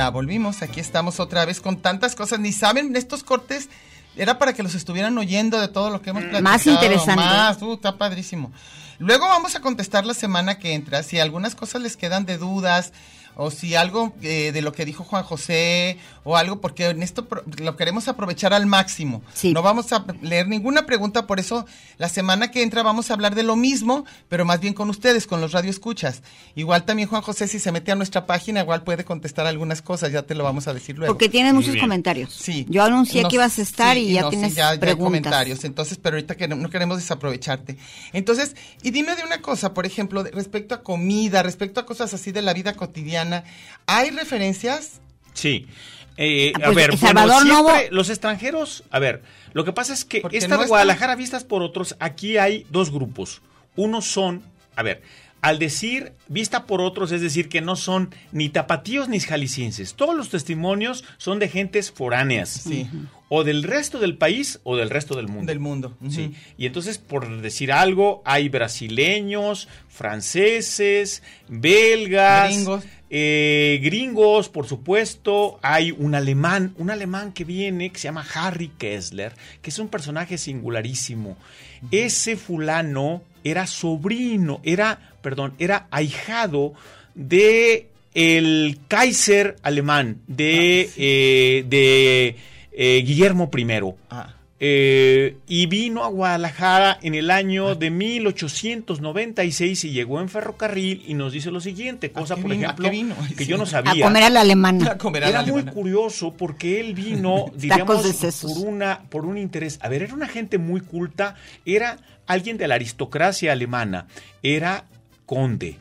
Ya volvimos, aquí estamos otra vez con tantas cosas. Ni saben, estos cortes era para que los estuvieran oyendo de todo lo que hemos platicado. Más interesante. Más, uh, está padrísimo. Luego vamos a contestar la semana que entra. Si algunas cosas les quedan de dudas o si algo eh, de lo que dijo Juan José o algo, porque en esto pro- lo queremos aprovechar al máximo. Sí. No vamos a leer ninguna pregunta, por eso la semana que entra vamos a hablar de lo mismo, pero más bien con ustedes, con los radioescuchas. Igual también Juan José, si se mete a nuestra página, igual puede contestar algunas cosas, ya te lo vamos a decir luego. Porque tienes muchos bien. comentarios. Sí. Yo anuncié Nos- que ibas a estar sí, y ya no, sí, tienes ya- ya hay preguntas. comentarios. Entonces, pero ahorita que no, no queremos desaprovecharte. Entonces, y dime de una cosa, por ejemplo, respecto a comida, respecto a cosas así de la vida cotidiana, ¿hay referencias? Sí. Eh, Ah, a pues, ver, El bueno, Salvador siempre Novo- los extranjeros, a ver, lo que pasa es que Porque esta no de están- Guadalajara vistas por otros, aquí hay dos grupos. Unos son, a ver, al decir vista por otros, es decir, que no son ni tapatíos ni jaliscienses. Todos los testimonios son de gentes foráneas. Sí. O del resto del país o del resto del mundo. Del mundo. Sí. Y entonces, por decir algo, hay brasileños, franceses, belgas, Gringos. Eh, gringos, por supuesto. Hay un alemán, un alemán que viene, que se llama Harry Kessler, que es un personaje singularísimo. Ese fulano era sobrino, era, perdón, era ahijado de el Kaiser alemán, de, eh, de eh, Guillermo I. Ah. Eh, y vino a Guadalajara en el año de 1896 y llegó en ferrocarril y nos dice lo siguiente, cosa qué por ejemplo vino? que yo no A sabía. comer a la alemana. A comer a la Era muy alemana. curioso porque él vino, diríamos, por una, por un interés. A ver, era una gente muy culta, era alguien de la aristocracia alemana, era conde,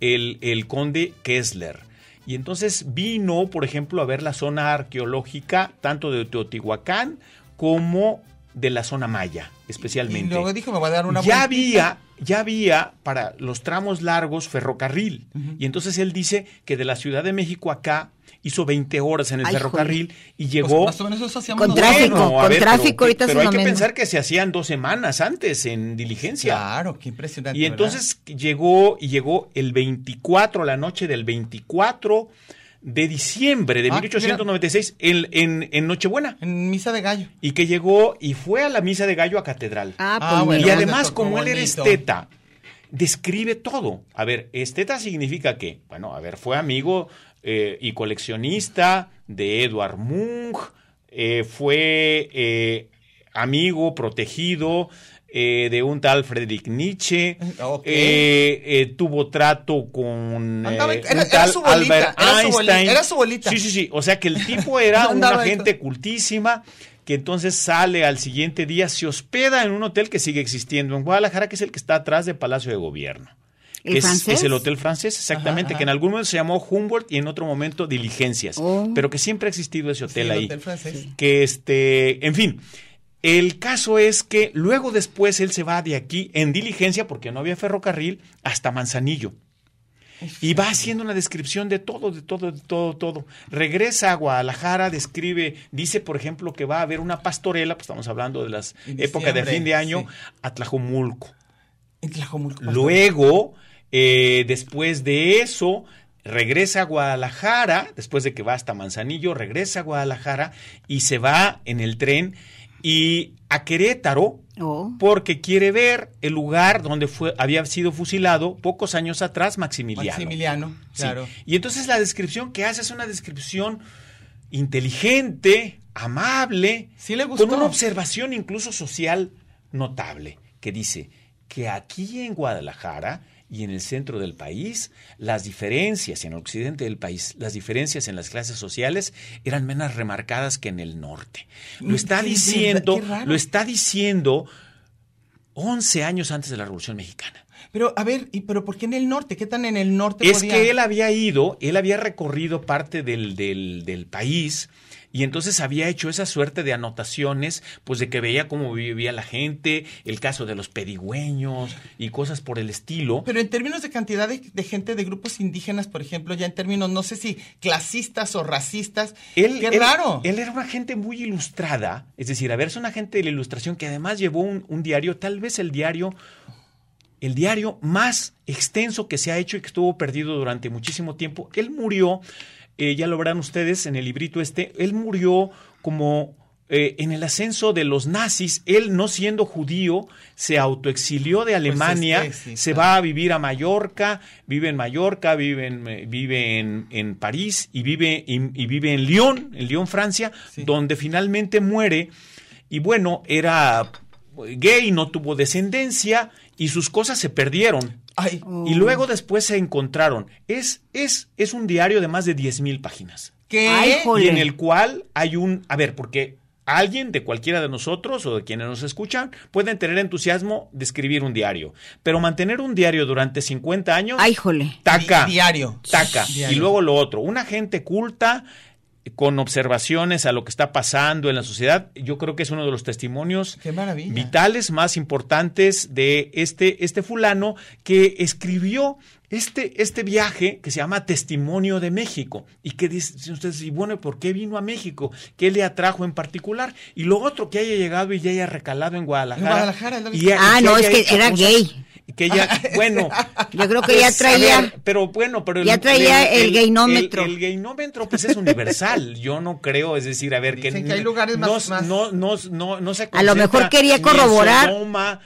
el, el conde Kessler. Y entonces vino, por ejemplo, a ver la zona arqueológica, tanto de Teotihuacán como de la zona maya, especialmente Y luego dijo, me voy a dar una ya vueltita. había, ya había para los tramos largos ferrocarril. Y entonces él dice que de la Ciudad de México acá hizo 20 horas en el Ay, ferrocarril y Pues llegó. más o menos eso hacíamos Con tráfico, Bueno, con ver, tráfico pero, ahorita es pero hay que pensar que se hacían dos semanas antes en diligencia. Claro, qué impresionante. Y ¿verdad? entonces llegó y llegó el 24, la noche del 24 de diciembre de Ah, 1896 en, en, en Nochebuena. En misa de gallo. Y que llegó y fue a la misa de gallo a catedral. Ah, Ah, pues bueno. y además, como él era esteta, describe todo. A ver, esteta significa que, bueno, a ver, fue amigo eh, y coleccionista de Edward Munch, eh, fue eh, amigo, protegido eh, de un tal Friedrich Nietzsche, eh, eh, tuvo trato con Andaba- era- un era tal su bolita, Albert era su bolita, Einstein. era su bolita. Sí, sí, sí. O sea que el tipo era una gente cultísima que entonces sale al siguiente día, se hospeda en un hotel que sigue existiendo en Guadalajara, que es el que está atrás del Palacio de Gobierno. ¿El que es, el hotel francés, exactamente, Ajá, que en algún momento se llamó Humboldt y en otro momento Diligencias, Oh. pero que siempre ha existido ese Sí, hotel el ahí. hotel francés. Que este, en fin, el caso es que luego después él se va de aquí en diligencia, porque no había ferrocarril, hasta Manzanillo. Y va haciendo una descripción de todo, de todo, de todo, todo. Regresa a Guadalajara, describe, dice, por ejemplo, que va a haber una pastorela, pues estamos hablando de las épocas de fin de año, sí. a Tlajomulco. En Tlajomulco. Luego, eh, después de eso, regresa a Guadalajara, después de que va hasta Manzanillo, regresa a Guadalajara y se va en el tren y a Querétaro Oh. porque quiere ver el lugar donde fue, había sido fusilado pocos años atrás Maximiliano. Maximiliano, Sí. claro. Y entonces la descripción que hace es una descripción inteligente, amable, Sí le gustó. con una observación incluso social notable, que dice que aquí en Guadalajara y en el centro del país, las diferencias en el occidente del país, las diferencias en las clases sociales eran menos remarcadas que en el norte. Lo está Qué diciendo, lo está diciendo 11 años antes de la Revolución Mexicana. Pero, a ver, ¿y pero por qué en el norte? ¿Qué tan en el norte Es podía? que él había ido, él había recorrido parte del, del, del país y entonces había hecho esa suerte de anotaciones, pues de que veía cómo vivía la gente, el caso de los pedigüeños y cosas por el estilo. Pero en términos de cantidad de, de gente de grupos indígenas, por ejemplo, ya en términos, no sé si clasistas o racistas, Él, qué él- raro. Él era una gente muy ilustrada, es decir, a ver, es una gente de la ilustración que además llevó un, un diario, tal vez el diario, el diario más extenso que se ha hecho y que estuvo perdido durante muchísimo tiempo. Él murió, eh, ya lo verán ustedes en el librito este, él murió como eh, en el ascenso de los nazis, él no siendo judío, se autoexilió de Alemania, Pues sí, se claro. va a vivir a Mallorca, vive en Mallorca, vive en, eh, vive en, en París y vive, y, y vive en Lyon, en Lyon, Francia, Sí. donde finalmente muere. Y bueno, era gay, no tuvo descendencia y sus cosas se perdieron. Ay, Y luego después se encontraron. Es, es, es un diario de más de 10.000 páginas. ¿qué? Ay. Y en el cual hay un, a ver, porque alguien de cualquiera de nosotros o de quienes nos escuchan pueden tener entusiasmo de escribir un diario, pero mantener un diario durante 50 años, Ay, jole. taca, Di- diario. taca. Diario. Y luego lo otro, una gente culta con observaciones a lo que está pasando en la sociedad, yo creo que es uno de los testimonios vitales más importantes de este, este fulano que escribió este, este viaje que se llama Testimonio de México y que dicen ustedes, y bueno, ¿por qué vino a México? ¿Qué le atrajo en particular? Y lo otro, que haya llegado y ya haya recalado en Guadalajara. En Guadalajara, y- Ah, no, es que era cosas- gay. Que ella, bueno, Yo creo que ya pues, traía- ver, pero bueno, pero ya traía el gaynómetro. El, el gaynómetro, pues es universal. Yo no creo, es decir, a ver, que, Dicen que hay lugares no, más- más- no, no, no, no se A lo mejor quería corroborar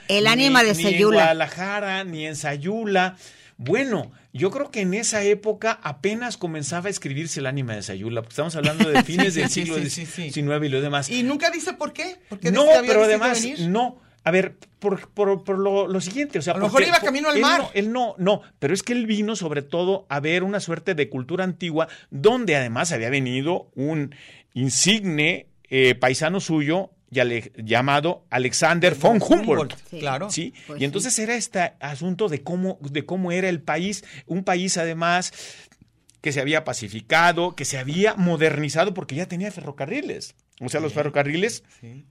el ánima ni- de Ni en Sayula. Guadalajara, ni en Sayula. Bueno, yo creo que en esa época apenas comenzaba a escribirse el ánima de Sayula, porque estamos hablando de fines Sí, del siglo sí, sí, sí. XIX y lo demás. Y nunca dice por qué. ¿Por qué No, pero además, venir? no. A ver, por, por- por lo, lo siguiente, o sea, A lo mejor iba camino al él mar. no- él no, no, pero es que él vino sobre todo a ver una suerte de cultura antigua, donde además había venido un insigne eh, paisano suyo y ale- llamado Alexander von Humboldt. Sí. Claro. ¿sí? Pues y entonces era este asunto de cómo, de cómo era el país, un país además que se había pacificado, que se había modernizado porque ya tenía ferrocarriles. O sea, los ferrocarriles Sí.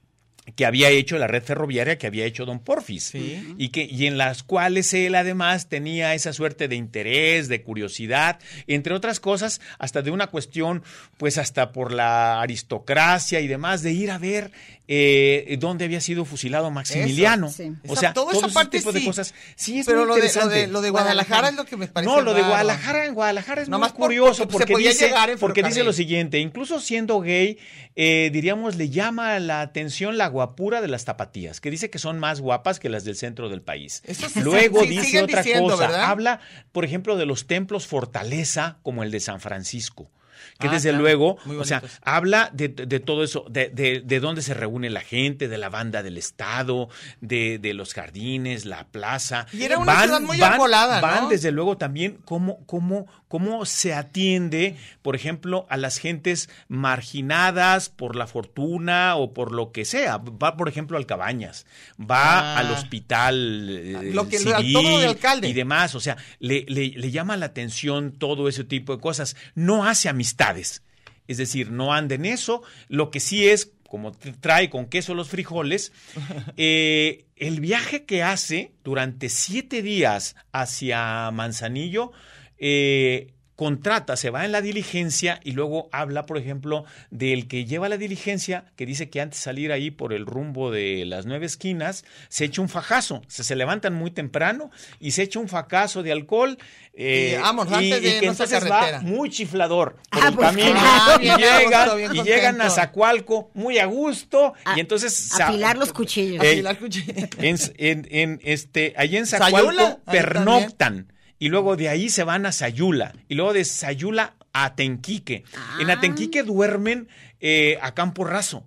Que había hecho la red ferroviaria que había hecho Don Porfis. Sí. Y, que, y en las cuales él además tenía esa suerte de interés, de curiosidad, entre otras cosas, hasta de una cuestión, pues hasta por la aristocracia y demás, de ir a ver eh, dónde había sido fusilado Maximiliano. sí. O sea, toda todo esa ese parte tipo de sí. cosas. Sí, es Pero muy lo de, lo, de, lo de Guadalajara es lo que me parece No, lo de. Guadalajara en Guadalajara es muy por- curioso porque porque, dice, porque dice lo siguiente, incluso siendo gay, eh, diríamos, le llama la atención la guapura de las tapatías, que dice que son más guapas que las del centro del país. Eso Luego sí, dice otra diciendo, cosa, ¿verdad? habla, por ejemplo, de los templos fortaleza como el de San Francisco. Que Ah, desde claro, luego, o sea, habla de, de todo eso, de, de, de dónde se reúne la gente, de la banda del Estado, de, de los jardines, la plaza. Y era una ciudad muy arbolada, ¿no? Van desde luego también cómo, cómo, cómo se atiende, por ejemplo, a las gentes marginadas por la fortuna o por lo que sea. Va, por ejemplo, al Cabañas, va Ah. al hospital eh, Lo que- civil de alcalde. y demás. O sea, le, le- le llama la atención todo ese tipo de cosas. No hace amistades. Es decir, no anda en eso. Lo que sí es, como trae con queso los frijoles, eh, el viaje que hace durante siete días hacia Manzanillo, eh, contrata, se va en la diligencia y luego habla, por ejemplo, del que lleva la diligencia, que dice que antes de salir ahí por el rumbo de las nueve esquinas, se echa un fajazo, se, se levantan muy temprano y se echa un fajazo de alcohol. eh, Y antes de que entonces carretera. va muy chiflador por Ah, el pues camino claro. y, Bien a llega, gusto, bien y llegan a. Zacualco muy a gusto A- y entonces afilar los cuchillos. Eh, Afilar cuchillos. en, en- en, este, allí en Sayula, Zacualco ahí pernoctan y luego de ahí se van a Sayula y luego de Sayula a Atenquique. En Ah. Atenquique duermen eh, a campo raso.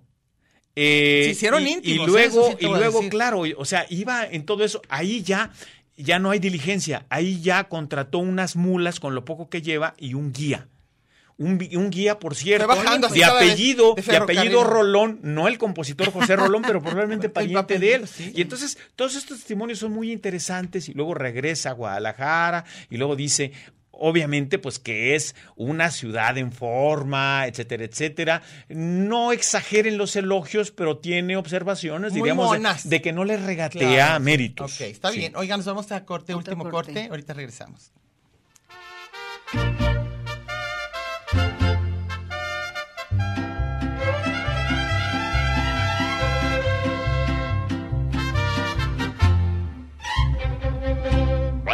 Eh, Se hicieron y, íntimos, Y luego, sí y luego claro, o sea, iba en todo eso. Ahí ya ya no hay diligencia. Ahí ya contrató unas mulas con lo poco que lleva y un guía. Un, guía, por cierto, bajando de apellido, de de, apellido. Rolón, no el compositor José Rolón, pero probablemente pariente de él. sí. Y entonces todos estos testimonios son muy interesantes y luego regresa a Guadalajara y luego dice, obviamente, pues que es una ciudad en forma, etcétera, etcétera. No exageren los elogios, pero tiene observaciones, Muy diríamos, de, que no le regatea Claro. méritos. Ok, está Sí. bien. Oigan, nos vamos a corte, Otro último corte. corte. Ahorita regresamos.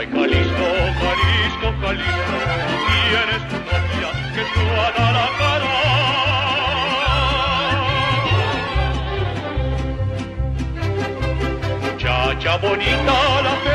Ay, Jalisco, Jalisco, Jalisco, tienes tu novia que es Guadalajara. Muchacha bonita, la perla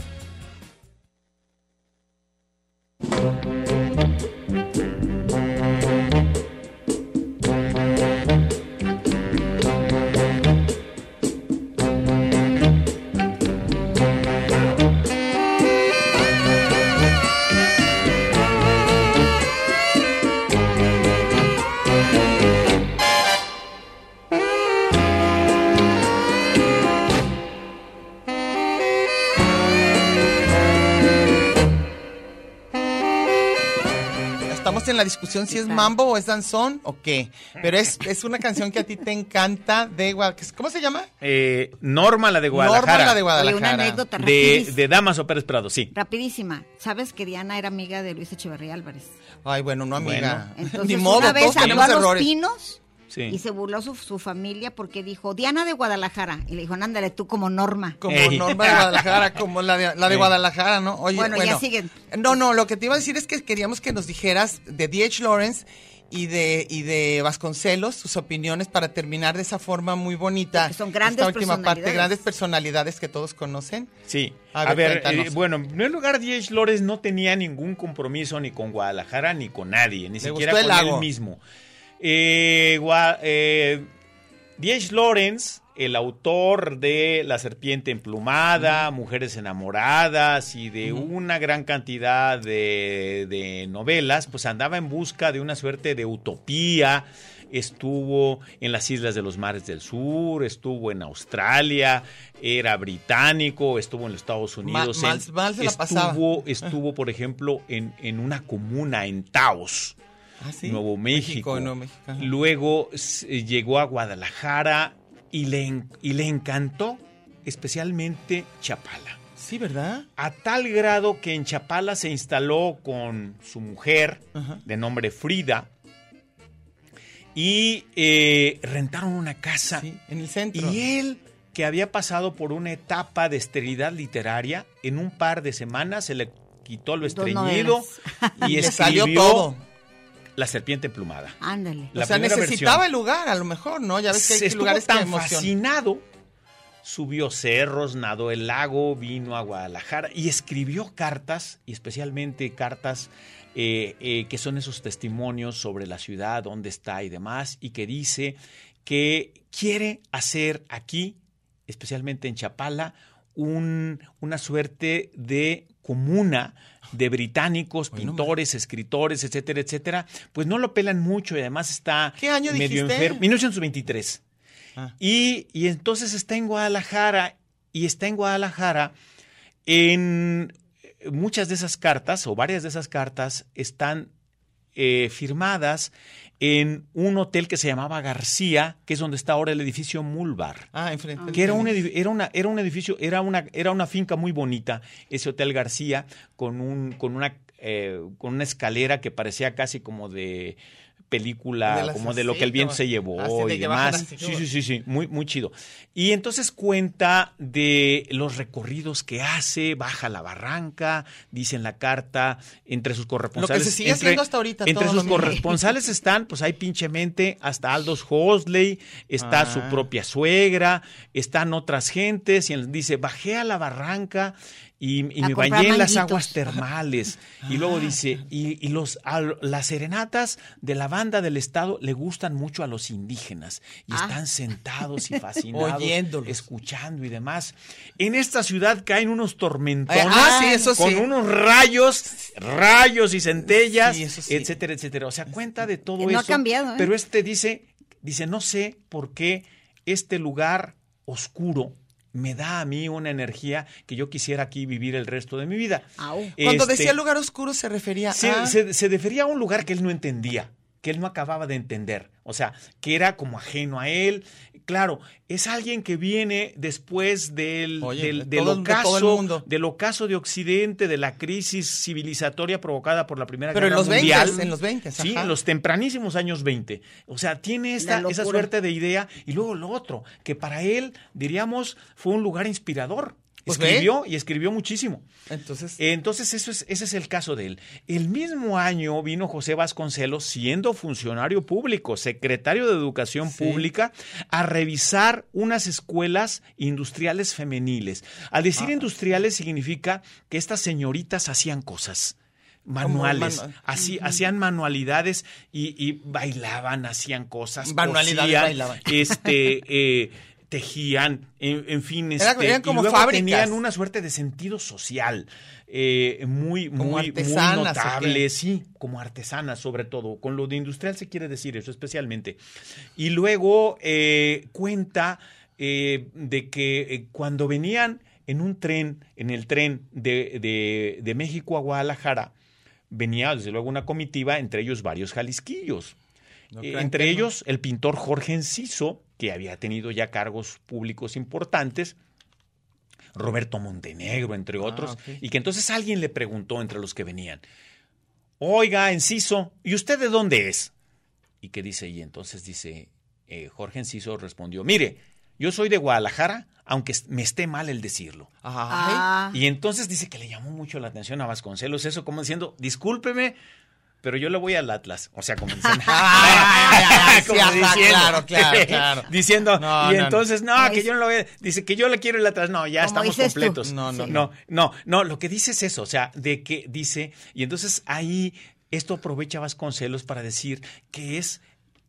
La discusión si es mambo o es danzón o qué. Pero es, es una canción que a ti te encanta de Guadalajara. ¿Cómo se llama? Eh, Norma, la de Guadalajara. Norma, la de Oye, Guadalajara. una anécdota De, de Damaso Pérez Prado, sí. Rapidísima. ¿Sabes que Diana era amiga de Luis Echeverría Álvarez? Ay, bueno, no amiga. Entonces, Ni modo, una vez todos salió tenemos a los errores. pinos Sí. y se burló su, su familia porque dijo, Diana de Guadalajara. Y le dijo, ándale tú como Norma. Como Ey. Norma de Guadalajara, como la de, la de. Guadalajara, ¿no? Oye, Bueno, ya siguen. No, no, lo que te iba a decir es que queríamos que nos dijeras de D.H. Lawrence y de, y de Vasconcelos sus opiniones para terminar de esa forma muy bonita. Porque son grandes Esta última parte, grandes personalidades que todos conocen. Sí. A A, ver, eh, bueno, en primer lugar, D.H. Lawrence no tenía ningún compromiso ni con Guadalajara ni con nadie, ni Le siquiera el con él mismo. Eh, Gua- eh, D.H. Lawrence, el autor de La serpiente emplumada, Mujeres enamoradas y de una gran cantidad de, de novelas, pues andaba en busca de una suerte de utopía. Estuvo en las islas de los mares del sur, estuvo en Australia, era británico, estuvo en los Estados Unidos. mal- en- mal se la pasaba. estuvo, estuvo, por ejemplo, en, en una comuna en Taos. Ah, ¿sí? Nuevo México. Luego eh, llegó a Guadalajara y le, y le encantó especialmente Chapala. Sí, ¿verdad? A tal grado que en Chapala se instaló con su mujer, Ajá. de nombre Frida, y eh, rentaron una casa. Sí, en el centro. Y él, que había pasado por una etapa de esterilidad literaria, en un par de semanas se le quitó lo estreñido y salió todo. La serpiente emplumada. Ándale. La o sea, necesitaba versión. el lugar, a lo mejor, ¿no? Ya ves que Se hay estuvo lugares tan fascinado, subió cerros, nadó el lago, vino a Guadalajara y escribió cartas, y especialmente cartas eh, eh, que son esos testimonios sobre la ciudad, dónde está y demás, y que dice que quiere hacer aquí, especialmente en Chapala, un- una suerte de comuna de británicos, pintores, escritores, etcétera, etcétera, pues no lo pelan mucho y además está ¿Qué año medio dijiste? enfermo. 1923. Ah. Y, y entonces está en Guadalajara y está en Guadalajara en muchas de esas cartas o varias de esas cartas están eh, firmadas en un hotel que se llamaba García, que es donde está ahora el edificio Mulbar. Ah, enfrente. Que era un, era, una, era un edificio, era una, era una finca muy bonita, ese Hotel García, con, un, con, una, eh, con una escalera que parecía casi como de película, De como de lo que el viento se llevó y que demás. Sí, sí, sí, sí, muy, muy chido. Y entonces cuenta de los recorridos que hace, baja la barranca, dice en la carta, entre sus corresponsales. se sigue entre- haciendo hasta ahorita, Entre sus lo corresponsales están, pues hay pinchemente hasta Aldous Huxley, está su Ah. propia suegra, están otras gentes, y él dice, bajé a la barranca y, me bañé en las aguas termales. Y luego dice, y, y los, a- las serenatas de la banda del Estado le gustan mucho a los indígenas y Ah. están sentados y fascinados, Oyéndolos. escuchando y demás. En esta ciudad caen unos tormentones Ah, sí, eso con sí. unos rayos, rayos y centellas, Sí, eso sí. etcétera, etcétera. O sea, cuenta de todo Que no ha eso. cambiado, ¿eh? Pero este dice, dice, no sé por qué este lugar oscuro me da a mí una energía que yo quisiera aquí vivir el resto de mi vida. Au. Cuando Este, decía lugar oscuro se refería se, a... se- se refería a un lugar que él no entendía, que él no acababa de entender. O sea, que era como ajeno a él. Claro, es alguien que viene después del, Oye, del, de del todo- de todo el ocaso, mundo. del ocaso de Occidente, de la crisis civilizatoria provocada por la Primera Pero en Guerra los 20, Mundial. en los 20, Sí, ajá. en los tempranísimos años 20. O sea, tiene esta, esa suerte de idea. Y luego lo otro, que para él, diríamos, fue un lugar inspirador. Pues ve. escribió y escribió muchísimo. Entonces, Entonces, eso es, ese es el caso de él. El mismo año vino José Vasconcelos, siendo funcionario público, secretario de Educación Sí. Pública, a revisar unas escuelas industriales femeniles. Al decir Ah. industriales significa que estas señoritas hacían cosas manuales, manu- así, hacían manualidades y, y bailaban, hacían cosas, Manualidades, cosían, bailaban. este, eh, tejían, en, en fin, Era- este, eran y como luego fábricas. tenían una suerte de sentido social eh, muy, Como muy, muy artesanas, ¿o notable, sí, como artesanas sobre todo. Con lo de industrial se quiere decir eso especialmente. Y luego eh, cuenta eh, de que eh, cuando venían en un tren, en el tren de, de- de México a Guadalajara, venía desde luego una comitiva, entre ellos varios jalisquillos. Eh, entre ellos el pintor Jorge Enciso, que había tenido ya cargos públicos importantes, Roberto Montenegro, entre otros, Ah, ok. y que entonces alguien le preguntó entre los que venían, oiga, Enciso, ¿y usted de dónde es? Y que dice, y entonces dice, eh, Jorge Enciso respondió, mire, yo soy de Guadalajara, aunque me esté mal el decirlo. Ah, Y entonces dice que le llamó mucho la atención a Vasconcelos eso, como diciendo, discúlpeme, pero yo le voy al Atlas. O sea, como diciendo. Como diciendo, claro, claro, claro. diciendo, No, y no, entonces, no, que yo no lo voy a. Dice que yo le quiero el Atlas. No, ya estamos tú. completos. No, no, no, no, no, lo que dice es eso, o sea, de que dice, y entonces ahí esto aprovecha Vasconcelos para decir que es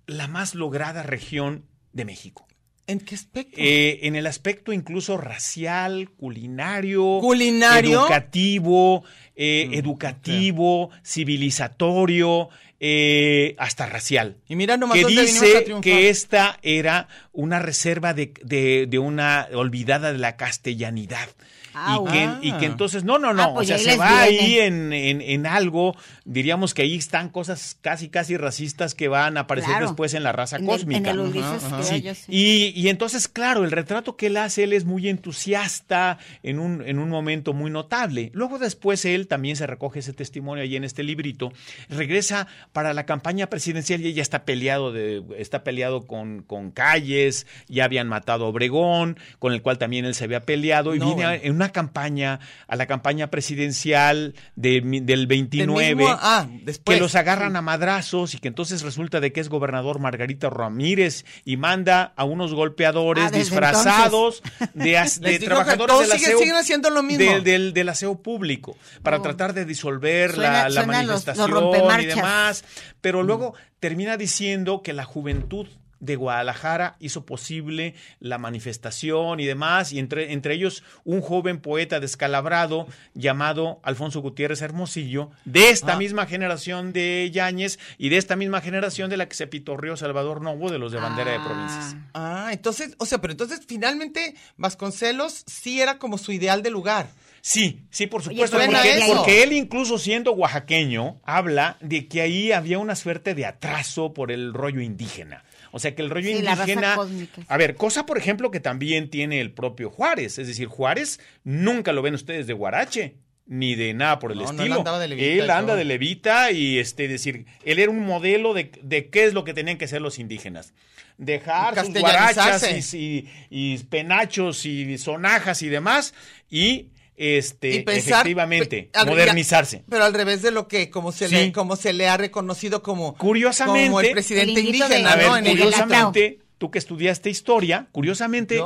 la más lograda región de México. ¿En qué aspecto? Eh, en el aspecto incluso racial, culinario, ¿Culinario? educativo, eh, Mm, educativo, civilizatorio, eh, hasta racial. y mira nomás Que dónde vinimos a dice triunfar. que esta era una reserva de, de- de una olvidada de la castellanidad. Au. Y que, Ah. y que entonces, no, no, no, Ah, pues o sea, ahí se va viene. ahí en, en- en algo, diríamos que ahí están cosas casi, casi racistas que van a aparecer Claro. después en la raza en el- cósmica. En el, Ulises Ajá, ajá. criollo, Sí, sí. Y, y entonces, claro, el retrato que él hace, él es muy entusiasta en un, en un momento muy notable. Luego después él también se recoge ese testimonio ahí en este librito, regresa para la campaña presidencial y ella está peleado, de, está peleado con, con Calles, ya habían matado a Obregón, con el cual también él se había peleado, y No, viene a- bueno. en una campaña, a la campaña presidencial de del Del 29 mismo- ah, después. que los agarran a madrazos y que entonces resulta de que es gobernador Margarita Ramírez y manda a unos golpeadores Ah, disfrazados de, trabajadores del siguen- aseo, siguen haciendo lo mismo. del- del, del aseo público para Oh. tratar de disolver Suena- la, la suenan los- los manifestación y demás. Pero luego termina diciendo que la juventud de Guadalajara hizo posible la manifestación y demás, y entre, entre ellos un joven poeta descalabrado llamado Alfonso Gutiérrez Hermosillo, de esta Ah. misma generación de Yáñez y de esta misma generación de la que se pitorrió Salvador Novo de los de Bandera de Provincias. Ah, entonces, o sea, pero entonces finalmente Vasconcelos sí era como su ideal de lugar. Sí, sí, por supuesto, porque, porque él incluso siendo oaxaqueño habla de que ahí había una suerte de atraso por el rollo indígena. O sea que el rollo Sí, la raza indígena... cósmica. A ver, cosa por ejemplo que también tiene el propio Juárez. Es decir, Juárez nunca lo ven ustedes de Guarache. Ni de nada por el No, no, él estilo. andaba de levita él anda de levita y este decir, él era un modelo de, de qué es lo que tenían que ser los indígenas. Dejar sus guarachas y, y- y penachos y sonajas y demás y este y pensar efectivamente pe- modernizarse. pero al revés de lo que como se Sí. le como se le ha reconocido como Curiosamente, como el presidente el indígena, A de- ¿no? ver, En el- curiosamente, tú que estudiaste historia, curiosamente,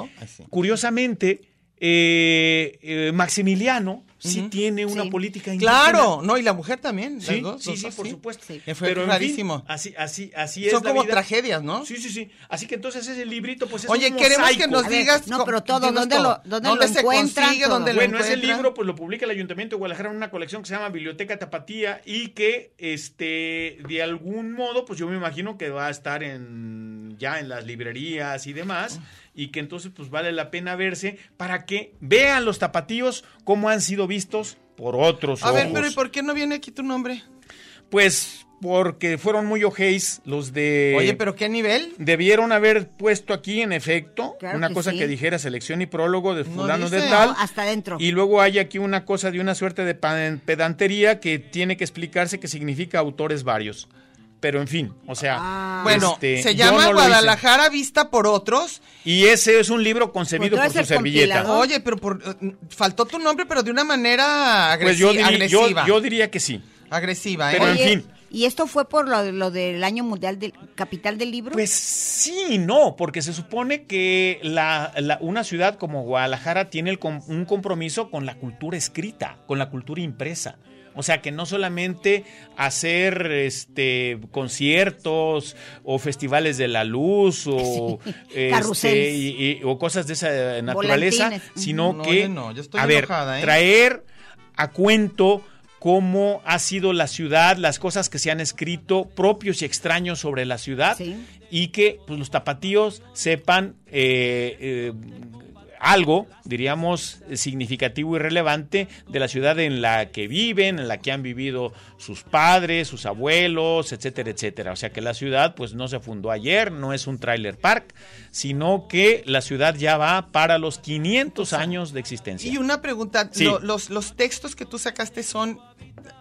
curiosamente, eh, eh, Maximiliano sí tiene una Sí. política indígena. Claro, no, y la mujer también. Sí, dos, sí, sí, por supuesto. Sí. Que fue Pero en rarísimo. fin, así, así, así es Son la como vida. tragedias, ¿no? Sí, sí, sí. Así que entonces ese librito, pues es Oye, un queremos que nos ver, digas. no, pero todo, ¿dónde lo- dónde lo se encuentran consigue? todo? ¿Dónde lo Bueno, ese libro pues lo publica el Ayuntamiento de Guadalajara en una colección que se llama Biblioteca Tapatía y que este de algún modo pues yo me imagino que va a estar en ya en las librerías y demás y que entonces pues vale la pena verse para que vean los tapatíos cómo han sido vistos por otros A ver, pero ¿y por qué no viene aquí tu nombre? Pues porque fueron muy ojéis los de Oye, pero ¿qué nivel? Debieron haber puesto aquí, en efecto, Claro una que cosa sí. que dijera selección y prólogo de No fulano de tal. No, hasta adentro. Y luego hay aquí una cosa de una suerte de pedantería que tiene que explicarse que significa autores varios. Pero en fin, o sea, Ah. Bueno, este, se llama no. Guadalajara vista por otros. Y ese es un libro concebido Pues por su servilleta. Oye, pero por, eh, faltó tu nombre, pero de una manera agresi- Pues yo, diría- agresiva. yo diría que sí. agresiva, ¿eh? Pero en fin. ¿Y esto fue por lo, lo del año mundial del capital del libro? Pues sí y no, porque se supone que la, la- una ciudad como Guadalajara tiene el un compromiso con la cultura escrita, con la cultura impresa. O sea, que no solamente hacer este conciertos o festivales de la luz o, este, Carruseles. y- y- o cosas de esa naturaleza, Volantines. sino No, que no, yo estoy a ver, enojada, ¿eh? traer a cuento cómo ha sido la ciudad, las cosas que se han escrito propios y extraños sobre la ciudad Sí. y que pues, los tapatíos sepan eh, eh, algo, diríamos, significativo y relevante de la ciudad en la que viven, en la que han vivido sus padres, sus abuelos, etcétera, etcétera. O sea que la ciudad pues no se fundó ayer, no es un trailer park, sino que la ciudad ya va para los 500 años de existencia. Y una pregunta, Sí. lo- los, los textos que tú sacaste son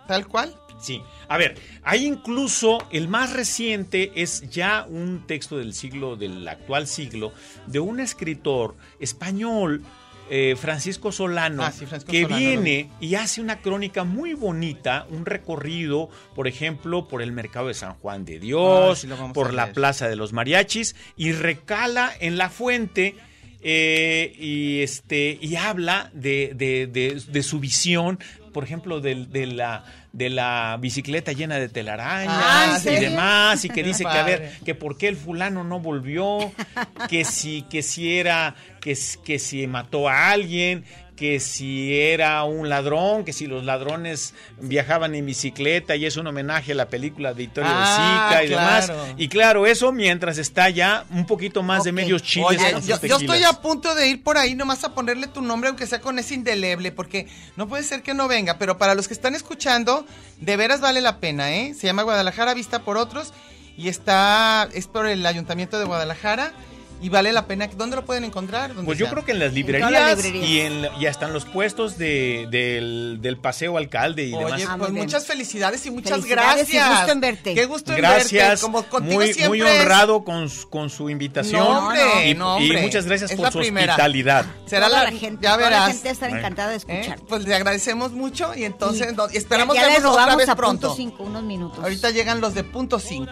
tal cual? Sí, a ver, hay incluso el más reciente es ya un texto del siglo, del actual siglo, de un escritor español, eh, Francisco Solano, Ah, sí, Francisco que Solano, viene y hace una crónica muy bonita, un recorrido, por ejemplo, por el mercado de San Juan de Ah, Dios, sí por la plaza de los mariachis, y recala en la fuente. eh, y este y habla de, de- de- de su visión por ejemplo del- de, la de la bicicleta llena de telarañas Ah, ¿en y demás y que dice que a ver que por qué el fulano no volvió que si que si era que, que si mató a alguien que si era un ladrón, que si los ladrones viajaban en bicicleta y es un homenaje a la película de Vittorio Ah, de Sica y demás. Y claro, eso mientras está ya un poquito más de medios chiles Oye, con sus yo, yo estoy a punto de ir por ahí nomás a ponerle tu nombre, aunque sea con ese indeleble, porque no puede ser que no venga. Pero para los que están escuchando, de veras vale la pena, ¿eh? Se llama Guadalajara Vista por Otros y está, es por el Ayuntamiento de Guadalajara y vale la pena. ¿Dónde lo pueden encontrar? ¿Dónde Pues yo creo que en las librerías, las librerías. y en y hasta en los puestos de, del, del paseo alcalde y demás. Oye, Ah, pues bien. muchas felicidades y muchas Felicidades y gracias. gusto en verte. Qué gusto en Gracias, verte. Como contigo muy, siempre muy honrado con, su- con su invitación No, hombre, y, no, y hombre. muchas gracias Es por la su primera. hospitalidad. Será toda la, la gente, ya toda verás. la gente estará encantada de ¿eh? escuchar. Pues le agradecemos mucho y entonces Y no- esperamos ya, ya vernos otra vez a pronto. punto cinco, unos minutos. Ahorita llegan los de punto 5.